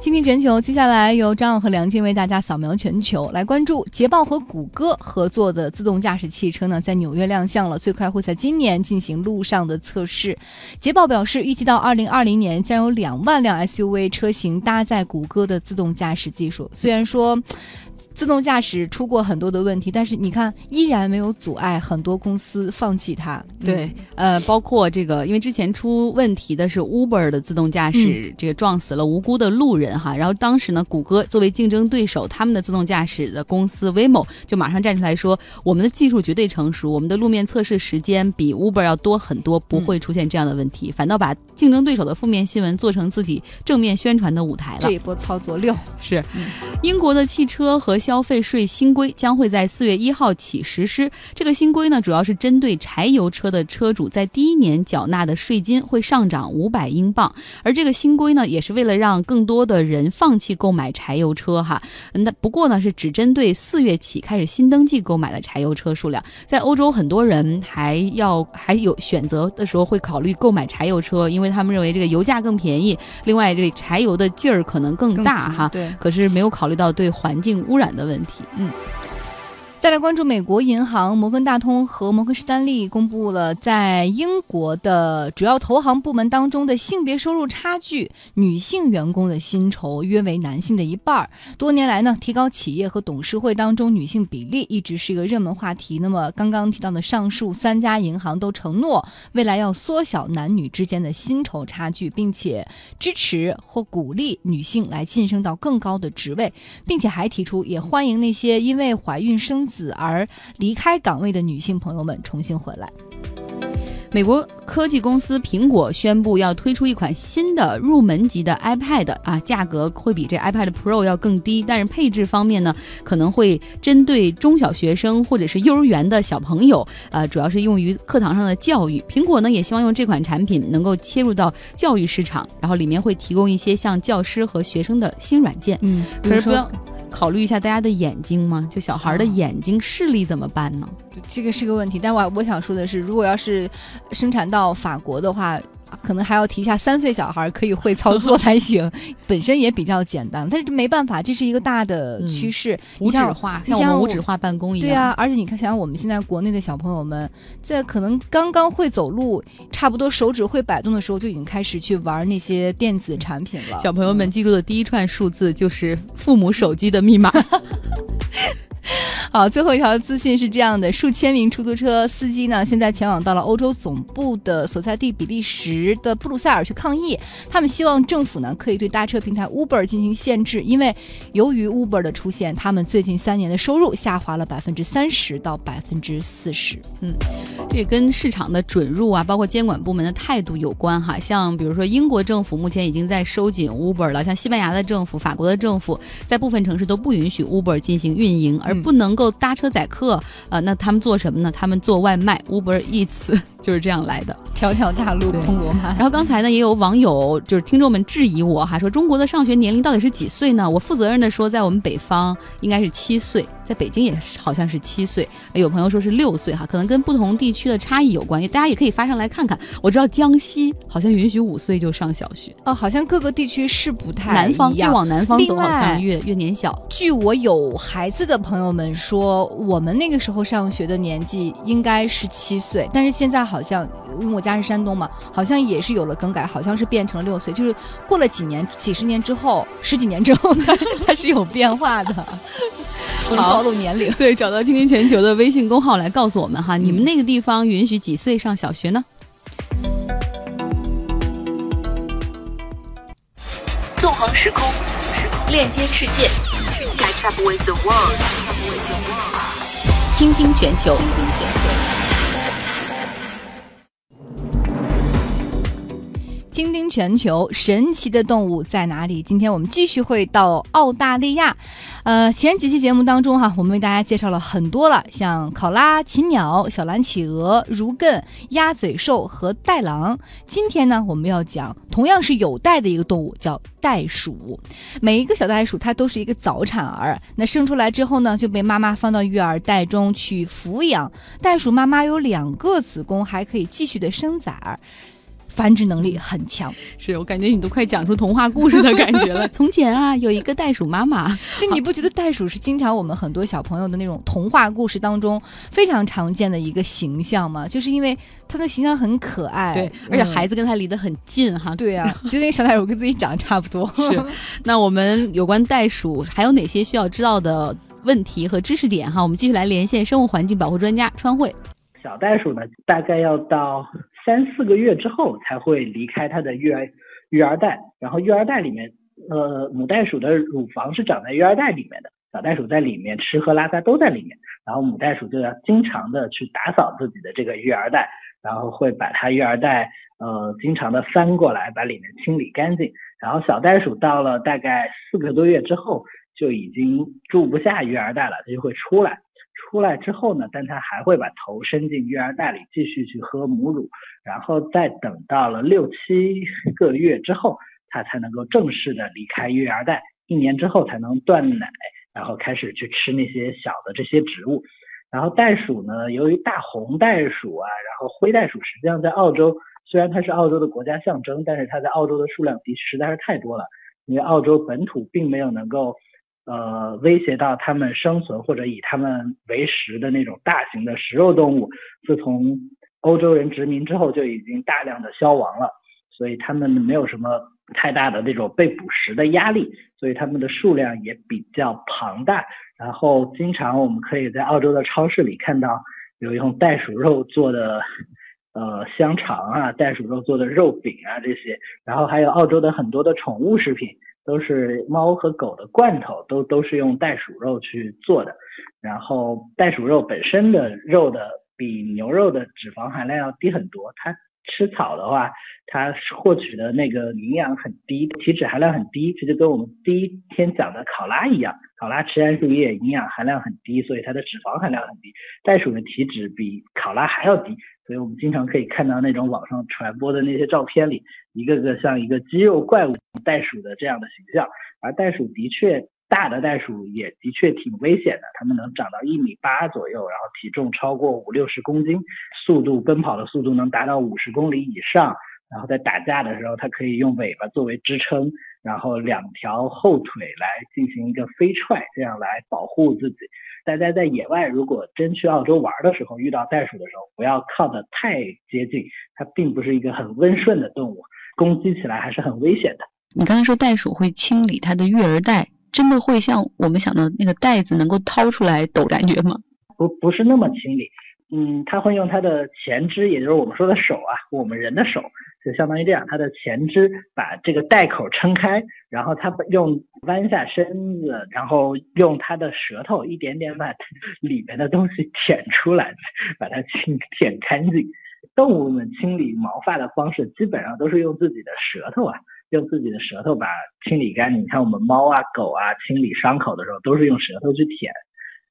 倾听全球，接下来由张奥和梁静为大家扫描全球，来关注捷豹和谷歌合作的自动驾驶汽车呢，在纽约亮相了，最快会在今年进行路上的测试。捷豹表示，预计到二零二零年将有两万辆 SUV 车型搭载谷歌的自动驾驶技术。虽然说。自动驾驶出过很多的问题，但是你看，依然没有阻碍很多公司放弃它。对，呃，包括这个，因为之前出问题的是 Uber 的自动驾驶，这个撞死了无辜的路人哈。然后当时呢，谷歌作为竞争对手，他们的自动驾驶的公司 Waymo 就马上站出来说，我们的技术绝对成熟，我们的路面测试时间比 Uber 要多很多，不会出现这样的问题，反倒把竞争对手的负面新闻做成自己正面宣传的舞台了。这一波操作六是英国的汽车和。消费税新规将会在四月一号起实施。这个新规呢，主要是针对柴油车的车主在第一年缴纳的税金会上涨五百英镑。而这个新规呢，也是为了让更多的人放弃购买柴油车哈。那不过呢，是只针对四月起开始新登记购买的柴油车数量。在欧洲，很多人还要还有选择的时候会考虑购买柴油车，因为他们认为这个油价更便宜，另外这柴油的劲儿可能更大哈。对，可是没有考虑到对环境污染。的问题，嗯。再来关注美国银行摩根大通和摩根士丹利公布了在英国的主要投行部门当中的性别收入差距，女性员工的薪酬约为男性的一半儿。多年来呢，提高企业和董事会当中女性比例一直是一个热门话题。那么刚刚提到的上述三家银行都承诺未来要缩小男女之间的薪酬差距，并且支持或鼓励女性来晋升到更高的职位，并且还提出也欢迎那些因为怀孕生子而离开岗位的女性朋友们重新回来。美国科技公司苹果宣布要推出一款新的入门级的 iPad 啊，价格会比这 iPad Pro 要更低，但是配置方面呢，可能会针对中小学生或者是幼儿园的小朋友，呃，主要是用于课堂上的教育。苹果呢也希望用这款产品能够切入到教育市场，然后里面会提供一些像教师和学生的新软件。嗯，可是不要。考虑一下大家的眼睛吗？就小孩的眼睛视力怎么办呢？这个是个问题。但我我想说的是，如果要是生产到法国的话。可能还要提一下，三岁小孩可以会操作才行，本身也比较简单，但是没办法，这是一个大的趋势，无纸化，像无纸化办公一样。对啊，而且你看，想想我们现在国内的小朋友们，在可能刚刚会走路，差不多手指会摆动的时候，就已经开始去玩那些电子产品了。小朋友们记住的第一串数字就是父母手机的密码。好，最后一条资讯是这样的：数千名出租车司机呢，现在前往到了欧洲总部的所在地比利时的布鲁塞尔去抗议。他们希望政府呢可以对搭车平台 Uber 进行限制，因为由于 Uber 的出现，他们最近三年的收入下滑了百分之三十到百分之四十。嗯，这跟市场的准入啊，包括监管部门的态度有关哈。像比如说英国政府目前已经在收紧 Uber 了，像西班牙的政府、法国的政府在部分城市都不允许 Uber 进行运营，而不能够搭车载客，呃，那他们做什么呢？他们做外卖，Uber Eats 就是这样来的。条条大路通罗马。然后刚才呢，也有网友就是听众们质疑我哈，说中国的上学年龄到底是几岁呢？我负责任的说，在我们北方应该是七岁，在北京也好像是七岁。有朋友说是六岁哈，可能跟不同地区的差异有关系。大家也可以发上来看看。我知道江西好像允许五岁就上小学哦，好像各个地区是不太南方越往南方走，好像越越年小。据我有孩子的朋友们说，我们那个时候上学的年纪应该是七岁，但是现在好像因为我家。是山东嘛，好像也是有了更改，好像是变成了六岁，就是过了几年、几十年之后，十几年之后，它它是有变化的。不能暴露年龄。对，找到倾听全球的微信公号来告诉我们哈，你们那个地方允许几岁上小学呢？纵横时空时空，链接世界，倾听全球。倾听全球，神奇的动物在哪里？今天我们继续会到澳大利亚。呃，前几期节目当中哈，我们为大家介绍了很多了，像考拉、禽鸟、小蓝企鹅、如艮、鸭嘴兽和袋狼。今天呢，我们要讲同样是有袋的一个动物，叫袋鼠。每一个小袋鼠它都是一个早产儿，那生出来之后呢，就被妈妈放到育儿袋中去抚养。袋鼠妈妈有两个子宫，还可以继续的生崽儿。繁殖能力很强。是我感觉你都快讲出童话故事的感觉了。从前啊，有一个袋鼠妈妈，就你不觉得袋鼠是经常我们很多小朋友的那种童话故事当中非常常见的一个形象吗？就是因为它的形象很可爱，对，而且孩子跟它离得很近哈。对呀，觉得那个小袋鼠跟自己长得差不多。是，那我们有关袋鼠还有哪些需要知道的？问题和知识点哈，我们继续来连线生物环境保护专家川慧。小袋鼠呢，大概要到三四个月之后才会离开它的育儿育儿袋，然后育儿袋里面，呃，母袋鼠的乳房是长在育儿袋里面的，小袋鼠在里面吃喝拉撒都在里面，然后母袋鼠就要经常的去打扫自己的这个育儿袋，然后会把它育儿袋呃经常的翻过来，把里面清理干净，然后小袋鼠到了大概四个多月之后。就已经住不下育儿袋了，它就会出来。出来之后呢，但它还会把头伸进育儿袋里，继续去喝母乳。然后再等到了六七个月之后，它才能够正式的离开育儿袋。一年之后才能断奶，然后开始去吃那些小的这些植物。然后袋鼠呢，由于大红袋鼠啊，然后灰袋鼠，实际上在澳洲，虽然它是澳洲的国家象征，但是它在澳洲的数量的实在是太多了，因为澳洲本土并没有能够。呃，威胁到它们生存或者以它们为食的那种大型的食肉动物，自从欧洲人殖民之后就已经大量的消亡了，所以它们没有什么太大的那种被捕食的压力，所以它们的数量也比较庞大。然后经常我们可以在澳洲的超市里看到有用袋鼠肉做的呃香肠啊，袋鼠肉做的肉饼啊这些，然后还有澳洲的很多的宠物食品。都是猫和狗的罐头，都都是用袋鼠肉去做的。然后袋鼠肉本身的肉的比牛肉的脂肪含量要低很多。它吃草的话，它获取的那个营养很低，体脂含量很低。这就跟我们第一天讲的考拉一样，考拉吃桉树叶，营养含量很低，所以它的脂肪含量很低。袋鼠的体脂比考拉还要低。所以我们经常可以看到那种网上传播的那些照片里，一个个像一个肌肉怪物袋鼠的这样的形象。而袋鼠的确，大的袋鼠也的确挺危险的，它们能长到一米八左右，然后体重超过五六十公斤，速度奔跑的速度能达到五十公里以上。然后在打架的时候，它可以用尾巴作为支撑，然后两条后腿来进行一个飞踹，这样来保护自己。大家在野外如果真去澳洲玩的时候，遇到袋鼠的时候，不要靠得太接近，它并不是一个很温顺的动物，攻击起来还是很危险的。你刚才说袋鼠会清理它的育儿袋，真的会像我们想的那个袋子能够掏出来抖感觉吗？不，不是那么清理。嗯，它会用它的前肢，也就是我们说的手啊，我们人的手，就相当于这样，它的前肢把这个袋口撑开，然后它用弯下身子，然后用它的舌头一点点把里面的东西舔出来，把它清舔干净。动物们清理毛发的方式基本上都是用自己的舌头啊，用自己的舌头把清理干净。你看我们猫啊、狗啊清理伤口的时候，都是用舌头去舔。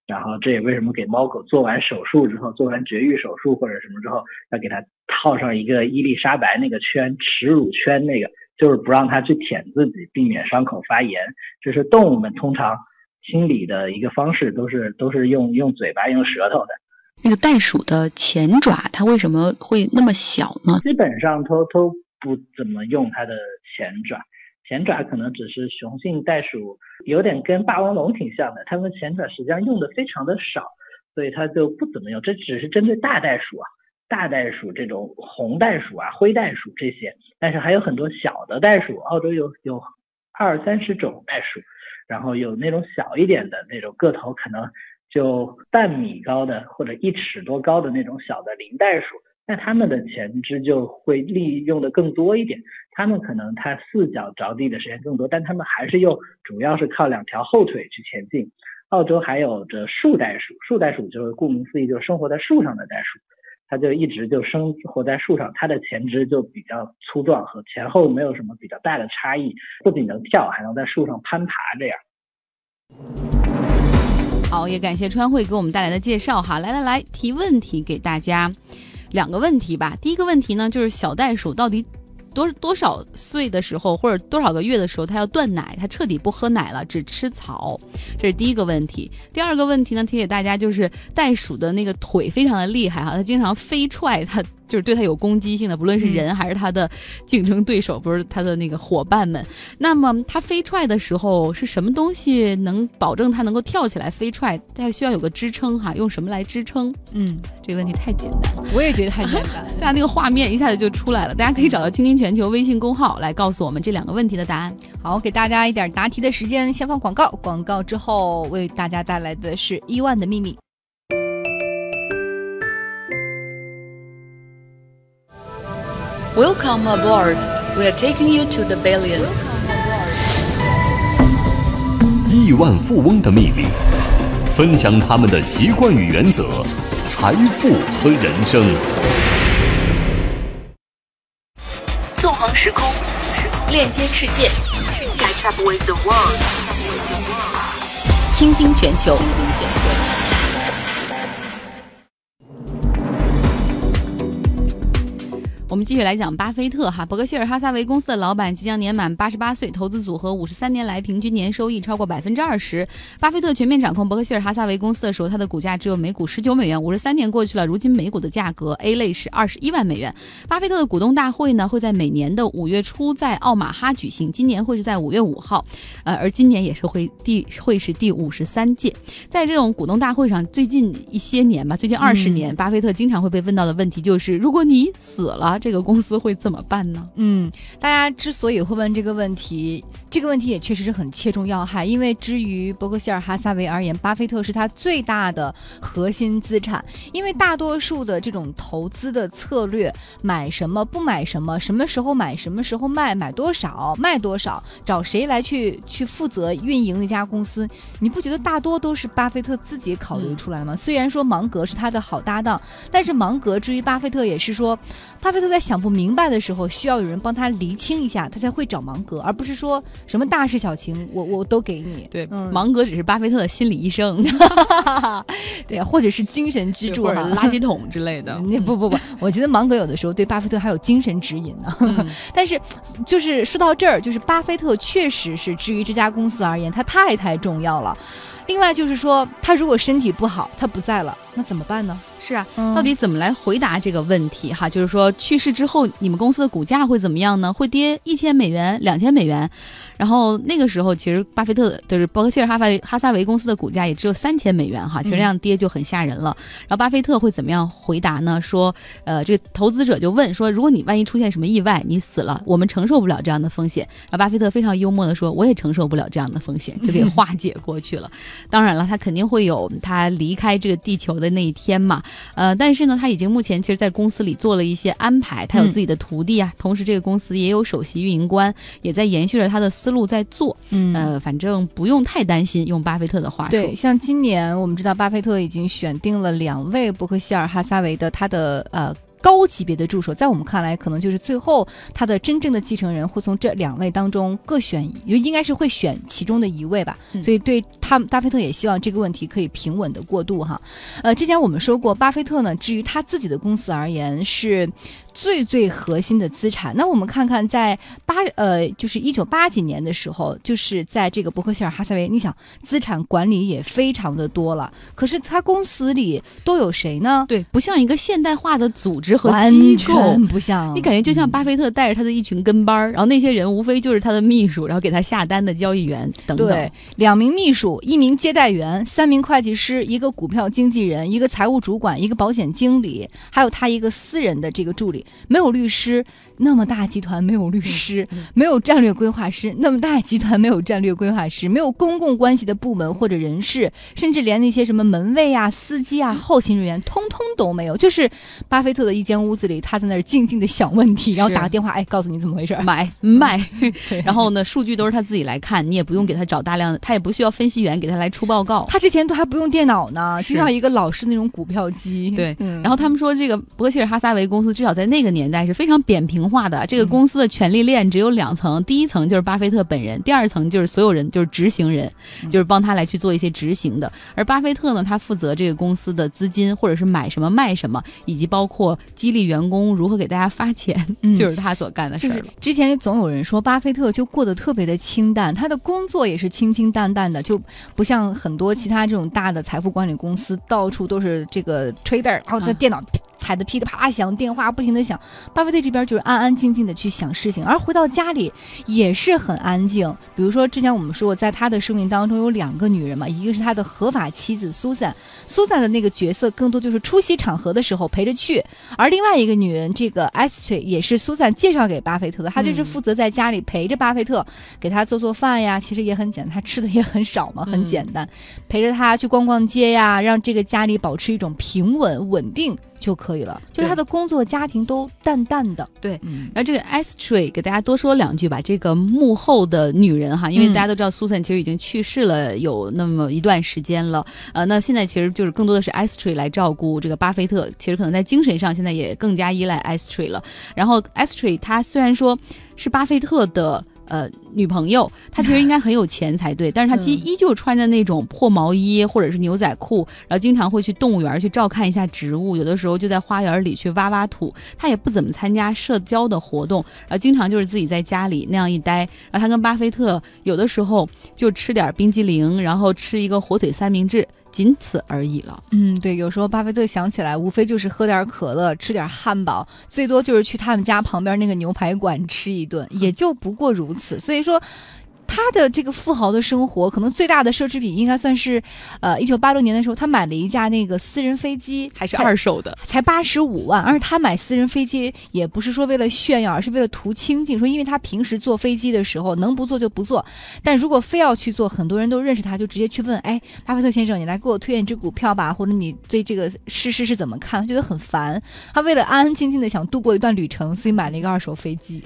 然后这也为什么给猫狗做完手术之后，做完绝育手术或者什么之后，要给它套上一个伊丽莎白那个圈，耻辱圈那个，就是不让它去舔自己，避免伤口发炎。这是动物们通常清理的一个方式，都是都是用用嘴巴、用舌头的。那个袋鼠的前爪，它为什么会那么小呢？基本上都都不怎么用它的前爪。前爪可能只是雄性袋鼠有点跟霸王龙挺像的，它们前爪实际上用的非常的少，所以它就不怎么用。这只是针对大袋鼠啊，大袋鼠这种红袋鼠啊、灰袋鼠这些，但是还有很多小的袋鼠，澳洲有有二三十种袋鼠，然后有那种小一点的那种个头可能就半米高的或者一尺多高的那种小的林袋鼠。那它们的前肢就会利用的更多一点，它们可能它四脚着地的时间更多，但它们还是用主要是靠两条后腿去前进。澳洲还有着树袋鼠，树袋鼠就是顾名思义，就是生活在树上的袋鼠，它就一直就生活在树上，它的前肢就比较粗壮，和前后没有什么比较大的差异，不仅能跳，还能在树上攀爬这样。好，也感谢川慧给我们带来的介绍哈，来来来，提问题给大家。两个问题吧。第一个问题呢，就是小袋鼠到底多多少岁的时候，或者多少个月的时候，它要断奶，它彻底不喝奶了，只吃草，这是第一个问题。第二个问题呢，提给大家，就是袋鼠的那个腿非常的厉害哈，它经常飞踹它就是对他有攻击性的，不论是人还是他的竞争对手，不是他的那个伙伴们。那么他飞踹的时候是什么东西能保证他能够跳起来飞踹？他需要有个支撑哈，用什么来支撑？嗯，这个问题太简单，我也觉得太简单。大家那个画面一下子就出来了，大家可以找到“倾听全球”微信公号来告诉我们这两个问题的答案。好，给大家一点答题的时间，先放广告，广告之后为大家带来的是伊万的秘密。Welcome aboard. We are taking you to the billions. 亿万富翁的秘密，分享他们的习惯与原则，财富和人生。纵横时空，链接世界，Catch up with the world。倾听全球。我们继续来讲巴菲特哈，伯克希尔哈撒韦公司的老板即将年满八十八岁，投资组合五十三年来平均年收益超过百分之二十。巴菲特全面掌控伯克希尔哈撒韦公司的时候，他的股价只有每股十九美元。五十三年过去了，如今每股的价格 A 类是二十一万美元。巴菲特的股东大会呢会在每年的五月初在奥马哈举行，今年会是在五月五号，呃，而今年也是会第会是第五十三届。在这种股东大会上，最近一些年吧，最近二十年，巴菲特经常会被问到的问题就是：如果你死了。这个公司会怎么办呢？嗯，大家之所以会问这个问题，这个问题也确实是很切中要害。因为至于伯克希尔哈撒韦而言，巴菲特是他最大的核心资产。因为大多数的这种投资的策略，买什么不买什么，什么时候买，什么时候卖，买多少卖多少，找谁来去去负责运营一家公司，你不觉得大多都是巴菲特自己考虑出来的吗？虽然说芒格是他的好搭档，但是芒格至于巴菲特也是说，巴菲特。在想不明白的时候，需要有人帮他厘清一下，他才会找芒格，而不是说什么大事小情，我我都给你。对，芒格只是巴菲特的心理医生，对，或者是精神支柱、垃圾桶之类的。那不不不，我觉得芒格有的时候对巴菲特还有精神指引呢。但是，就是说到这儿，就是巴菲特确实是，至于这家公司而言，他太太重要了。另外就是说，他如果身体不好，他不在了，那怎么办呢？是啊，到底怎么来回答这个问题？哈，就是说去世之后，你们公司的股价会怎么样呢？会跌一千美元、两千美元？然后那个时候，其实巴菲特就是伯克希尔哈撒哈撒韦公司的股价也只有三千美元哈，其实这样跌就很吓人了。然后巴菲特会怎么样回答呢？说，呃，这个投资者就问说，如果你万一出现什么意外，你死了，我们承受不了这样的风险。然后巴菲特非常幽默的说，我也承受不了这样的风险，就给化解过去了。当然了，他肯定会有他离开这个地球的那一天嘛。呃，但是呢，他已经目前其实，在公司里做了一些安排，他有自己的徒弟啊，同时这个公司也有首席运营官，也在延续着他的。思路在做，嗯，呃，反正不用太担心。用巴菲特的话说，对，像今年我们知道，巴菲特已经选定了两位伯克希尔哈撒韦的他的呃。高级别的助手，在我们看来，可能就是最后他的真正的继承人会从这两位当中各选，就应该是会选其中的一位吧。所以，对他巴菲特也希望这个问题可以平稳的过渡哈。呃，之前我们说过，巴菲特呢，至于他自己的公司而言，是最最核心的资产。那我们看看，在八呃，就是一九八几年的时候，就是在这个伯克希尔哈撒韦，你想资产管理也非常的多了，可是他公司里都有谁呢？对，不像一个现代化的组织。完全不像，你感觉就像巴菲特带着他的一群跟班儿，然后那些人无非就是他的秘书，然后给他下单的交易员等等。对，两名秘书，一名接待员，三名会计师，一个股票经纪人，一个财务主管，一个保险经理，还有他一个私人的这个助理，没有律师。那么大集团没有律师，没有战略规划师；那么大集团没有战略规划师，没有公共关系的部门或者人事，甚至连那些什么门卫啊、司机啊、后勤人员，通通都没有。就是巴菲特的一间屋子里，他在那儿静静的想问题，然后打个电话，哎，告诉你怎么回事，买卖。然后呢，数据都是他自己来看，你也不用给他找大量的，他也不需要分析员给他来出报告。他之前都还不用电脑呢，就像一个老式那种股票机。对，然后他们说这个伯克希尔哈撒韦公司至少在那个年代是非常扁平。化的这个公司的权力链只有两层，第一层就是巴菲特本人，第二层就是所有人，就是执行人，就是帮他来去做一些执行的。而巴菲特呢，他负责这个公司的资金，或者是买什么卖什么，以及包括激励员工如何给大家发钱，就是他所干的事儿。之前总有人说巴菲特就过得特别的清淡，他的工作也是清清淡淡的，就不像很多其他这种大的财富管理公司，到处都是这个 trader，然后在电脑。踩得噼里啪啦响，电话不停的响。巴菲特这边就是安安静静的去想事情，而回到家里也是很安静。比如说之前我们说过，在他的生命当中有两个女人嘛，一个是他的合法妻子苏珊，苏珊的那个角色更多就是出席场合的时候陪着去，而另外一个女人这个 Esther 也是苏珊介绍给巴菲特的，她就是负责在家里陪着巴菲特，给他做做饭呀，其实也很简单，他吃的也很少嘛，很简单，陪着他去逛逛街呀，让这个家里保持一种平稳稳定就可以了，就是他的工作家庭都淡淡的。对，嗯然后这个 Astray 给大家多说两句吧，这个幕后的女人哈，因为嗯大家都知道 Susan 其实已经去世了有那么一段时间了，呃，那现在其实就是更多的是 Astray 来照顾这个巴菲特，其实可能在精神上现在也更加依赖 Astray 了。然后 Astray 她虽然说是巴菲特的。呃，女朋友，她其实应该很有钱才对，但是她依嗯依旧穿着那种破毛衣或者是牛仔裤，然后经常会去动物园去照看一下植物，有的时候就在花园里去挖挖土。她也不怎么参加社交的活动，然后经常就是自己在家里那样一待。然后她跟巴菲特有的时候就吃点冰激凌，然后吃一个火腿三明治，仅此而已了。嗯，对，有时候巴菲特想起来，无非就是喝点可乐，吃点汉堡，最多就是去他们家旁边那个牛排馆吃一顿，也就不过如此。所以说。他的这个富豪的生活，可能最大的奢侈品应该算是，呃，一九八六年的时候，他买了一架那个私人飞机，还是二手的，才八十五万，而且他买私人飞机也不是说为了炫耀，而是为了图清静。说因为他平时坐飞机的时候能不坐就不坐，但如果非要去坐，很多人都认识他，就直接去问，哎，巴菲特先生，你来给我推荐一只股票吧，或者你对这个事实是怎么看？他觉得很烦。他为了安安静静的想度过一段旅程，所以买了一个二手飞机。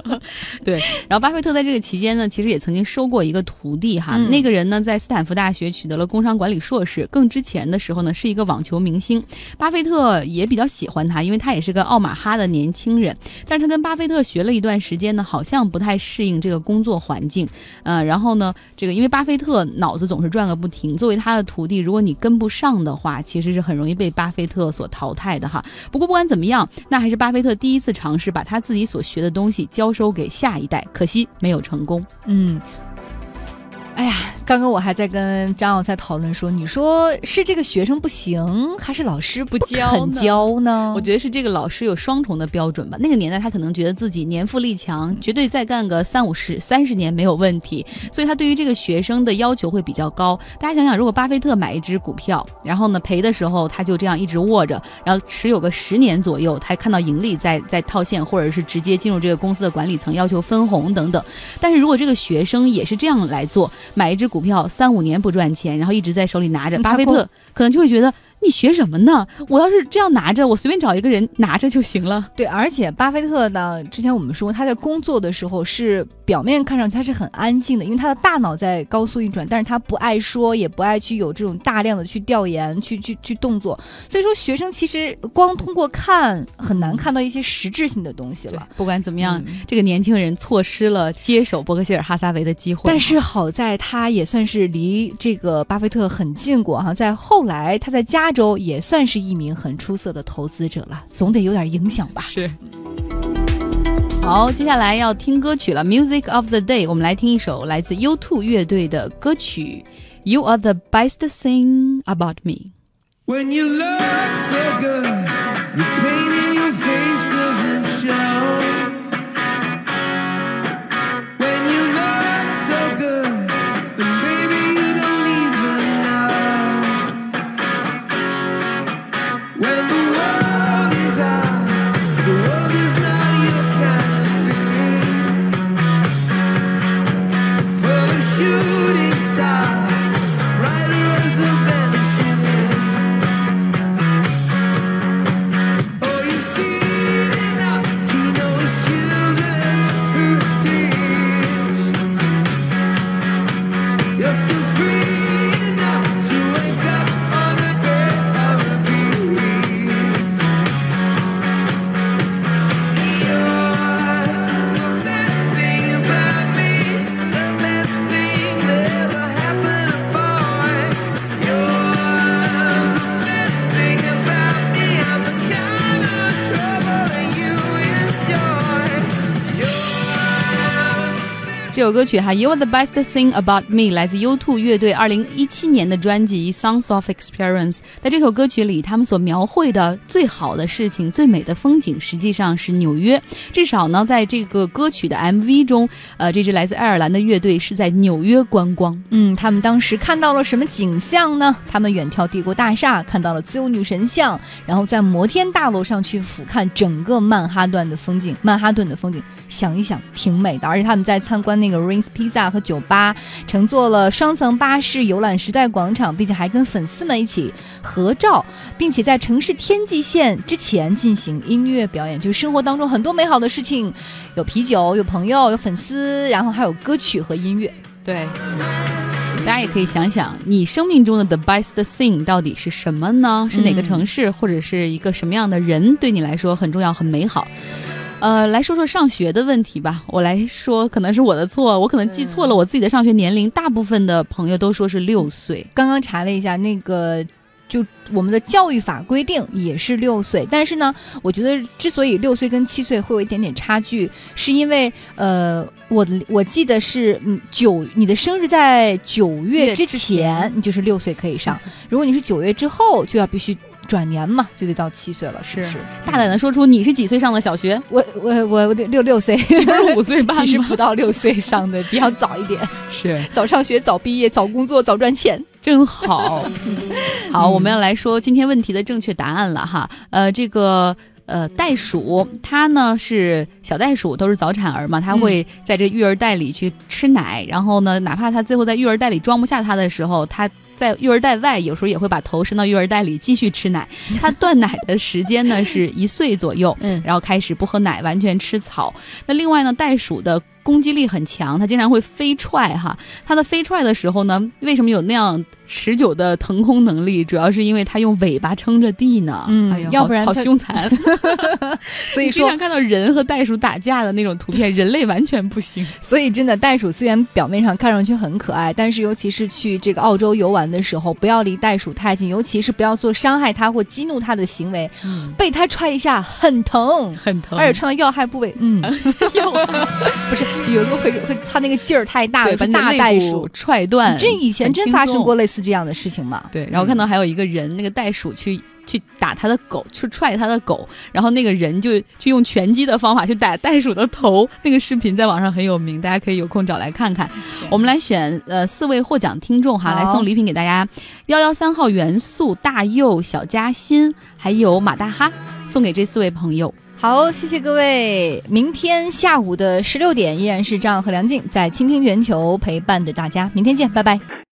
对，然后巴菲特在这个期间呢，其实也曾经收过一个徒弟哈，嗯那个人呢在斯坦福大学取得了工商管理硕士，更之前的时候呢是一个网球明星，巴菲特也比较喜欢他，因为他也是个奥马哈的年轻人，但是他跟巴菲特学了一段时间呢，好像不太适应这个工作环境，呃，然后呢，这个因为巴菲特脑子总是转个不停，作为他的徒弟，如果你跟不上的话，其实是很容易被巴菲特所淘汰的哈。不过不管怎么样，那还是巴菲特第一次尝试把他自己所学的东西交收给下一代，可惜没有成功。嗯。哎呀，刚刚我还在跟张奥在讨论说，你说是这个学生不行，还是老师不教呢教呢？我觉得是这个老师有双重的标准吧。那个年代他可能觉得自己年富力强，绝对再干个三五十、三十年没有问题，所以他对于这个学生的要求会比较高。大家想想，如果巴菲特买一只股票，然后呢赔的时候他就这样一直握着，然后持有个十年左右，他看到盈利再再套现，或者是直接进入这个公司的管理层要求分红等等。但是如果这个学生也是这样来做，买一只股票三五年不赚钱，然后一直在手里拿着，巴菲特可能就会觉得你学什么呢？我要是这样拿着，我随便找一个人拿着就行了。对，而且巴菲特呢，之前我们说他在工作的时候是表面看上去他是很安静的，因为他的大脑在高速运转，但是他不爱说，也不爱去有这种大量的去调研、去去去动作。所以说，学生其实光通过看很难看到一些实质性的东西了。不管怎么样，嗯这个年轻人错失了接手伯克希尔哈撒韦的机会。但是好在他也算是离这个巴菲特很近过哈，在后来他在加州也算是一名很出色的投资者了，总得有点影响吧。是。好，接下来要听歌曲了，Music of the Day，我们来听一首来自 U2 乐队的歌曲《You Are the Best Thing About Me》。When you look so good, the pain in your face doesn't show. 歌曲哈，You Are the Best Thing About Me 来自 U2 乐队2017年的专辑《Songs of Experience》。在这首歌曲里，他们所描绘的最好的事情、最美的风景，实际上是纽约。至少呢，在这个歌曲的 MV 中，呃，这支来自爱尔兰的乐队是在纽约观光。嗯，他们当时看到了什么景象呢？他们远眺帝国大厦，看到了自由女神像，然后在摩天大楼上去俯瞰整个曼哈顿的风景。曼哈顿的风景，想一想挺美的。而且他们在参观那个 Rings Pizza 和酒吧，乘坐了双层巴士游览时代广场，并且还跟粉丝们一起合照，并且在城市天际线之前进行音乐表演。就是生活当中很多美好的事情，有啤酒，有朋友，有粉丝，然后还有歌曲和音乐。对。大家也可以想想，你生命中的 the best thing 到底是什么呢？是哪个城市，或者是一个什么样的人，对你来说很重要、很美好？呃，来说说上学的问题吧。我来说，可能是我的错，我可能记错了我自己的上学年龄。大部分的朋友都说是六岁。刚刚查了一下，那个就我们的教育法规定也是六岁，但是呢，我觉得之所以六岁跟七岁会有一点点差距，是因为呃，我的我记得是嗯九，你的生日在九月之前，你就是六岁可以上；如果你是九月之后，就要必须转年嘛，就得到七岁了，是不是？大胆的说出你是几岁上的小学？我我我六六岁，不是五岁半吗 其实不到六岁上的，比较早一点，是早上学早毕业早工作早赚钱。真好。好，我们要来说今天问题的正确答案了哈。呃，这个。呃，袋鼠它呢是小袋鼠，都是早产儿嘛，它会在这育儿袋里去吃奶，然后呢，哪怕它最后在育儿袋里装不下它的时候，它在育儿袋外有时候也会把头伸到育儿袋里继续吃奶。它断奶的时间呢是一岁左右，嗯然后开始不喝奶，完全吃草。那另外呢，袋鼠的攻击力很强，它经常会飞踹哈。它的飞踹的时候呢，为什么有那样持久的腾空能力？主要是因为它用尾巴撑着地呢。嗯要不然好凶残。所以说经常看到人和袋鼠打架的那种图片，人类完全不行。所以真的，袋鼠虽然表面上看上去很可爱，但是尤其是去这个澳洲游玩的时候，不要离袋鼠太近，尤其是不要做伤害它或激怒它的行为。被它踹一下很疼，很疼，而且穿到要害部位，嗯，不是有时候会会它那个劲儿太大，对，有时候大把你的肋骨袋鼠。踹断。这以前真发生松过类似这样的事情嘛？对，然后看到还有一个人，那个袋鼠去去打他的狗，去踹他的狗，然后那个人就去用拳击的方法去打袋鼠的头，那个视频在网上很有名，大家可以有空找来看看。我们来选呃四位获奖听众哈，来送礼品给大家，幺幺三号元素、大佑、小嘉欣，还有马大哈，送给这四位朋友。好，谢谢各位。明天下午的十六点，依然是张和梁静在倾听全球陪伴着大家。明天见，拜拜。